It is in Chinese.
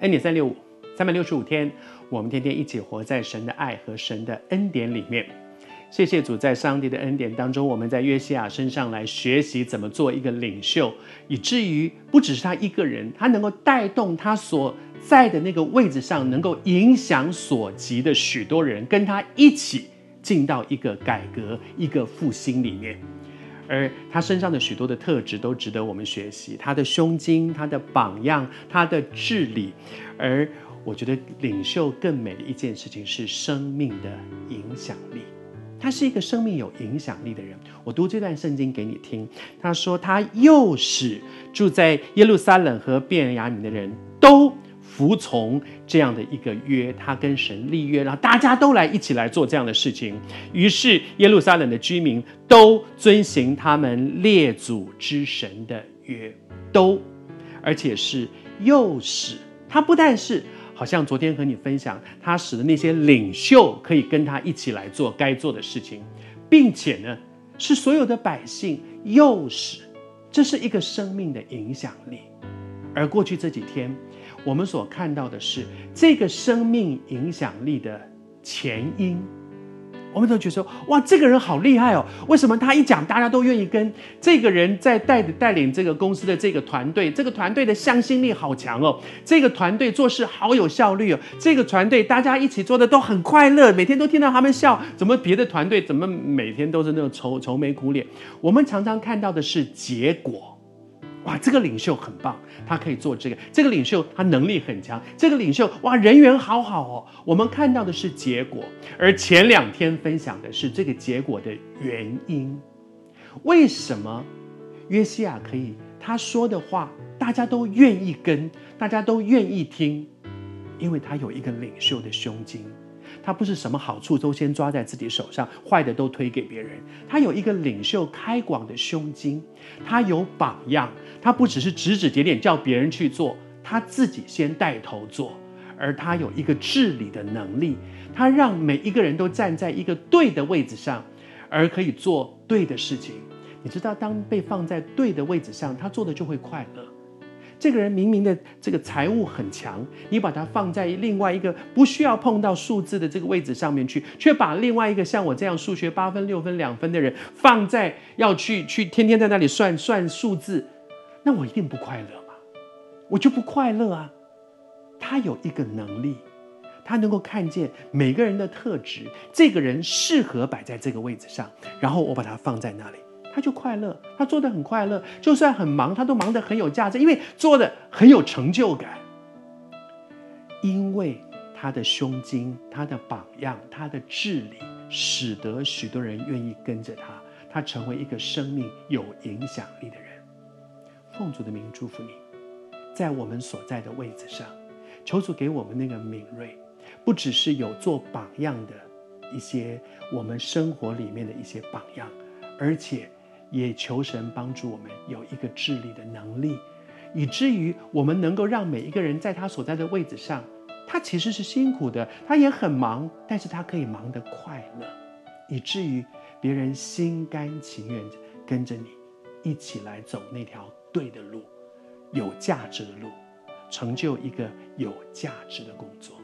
恩典三六五，三百六十五天，我们天天一起活在神的爱和神的恩典里面。谢谢主，在上帝的恩典当中，我们在约西亚身上来学习怎么做一个领袖，以至于不只是他一个人，他能够带动他所在的那个位置上，能够影响所及的许多人，跟他一起进到一个改革、一个复兴里面。而他身上的许多的特质都值得我们学习，他的胸襟、他的榜样、他的治理。而我觉得领袖更美的一件事情是生命的影响力，他是一个生命有影响力的人。我读这段圣经给你听，他说他又使住在耶路撒冷和便雅悯的人都。服从这样的一个约，他跟神立约，然后大家都来一起来做这样的事情。于是耶路撒冷的居民都遵行他们列祖之神的约，都，而且是又使他不但是好像昨天和你分享，他使的那些领袖可以跟他一起来做该做的事情，并且呢，是所有的百姓又使，这是一个生命的影响力。而过去这几天。我们所看到的是这个生命影响力的前因，我们都觉得说，哇，这个人好厉害哦！为什么他一讲，大家都愿意跟？这个人在带带领这个公司的这个团队，这个团队的向心力好强哦！这个团队做事好有效率哦！这个团队大家一起做的都很快乐，每天都听到他们笑。怎么别的团队怎么每天都是那种愁愁眉苦脸？我们常常看到的是结果。哇，这个领袖很棒，他可以做这个。这个领袖他能力很强，这个领袖哇，人缘好好哦。我们看到的是结果，而前两天分享的是这个结果的原因。为什么约西亚可以他说的话大家都愿意跟，大家都愿意听？因为他有一个领袖的胸襟。他不是什么好处都先抓在自己手上，坏的都推给别人。他有一个领袖开广的胸襟，他有榜样，他不只是指指点点叫别人去做，他自己先带头做，而他有一个治理的能力，他让每一个人都站在一个对的位置上，而可以做对的事情。你知道，当被放在对的位置上，他做的就会快乐。这个人明明的这个财务很强，你把他放在另外一个不需要碰到数字的这个位置上面去，却把另外一个像我这样数学八分、六分、两分的人放在要去去天天在那里算算数字，那我一定不快乐嘛，我就不快乐啊。他有一个能力，他能够看见每个人的特质，这个人适合摆在这个位置上，然后我把他放在那里。他就快乐，他做得很快乐，就算很忙，他都忙得很有价值，因为做得很有成就感。因为他的胸襟、他的榜样、他的治理，使得许多人愿意跟着他，他成为一个生命有影响力的人。奉主的名祝福你，在我们所在的位置上，求主给我们那个敏锐，不只是有做榜样的一些我们生活里面的一些榜样，而且。也求神帮助我们有一个治理的能力，以至于我们能够让每一个人在他所在的位置上，他其实是辛苦的，他也很忙，但是他可以忙得快乐，以至于别人心甘情愿跟着你一起来走那条对的路，有价值的路，成就一个有价值的工作。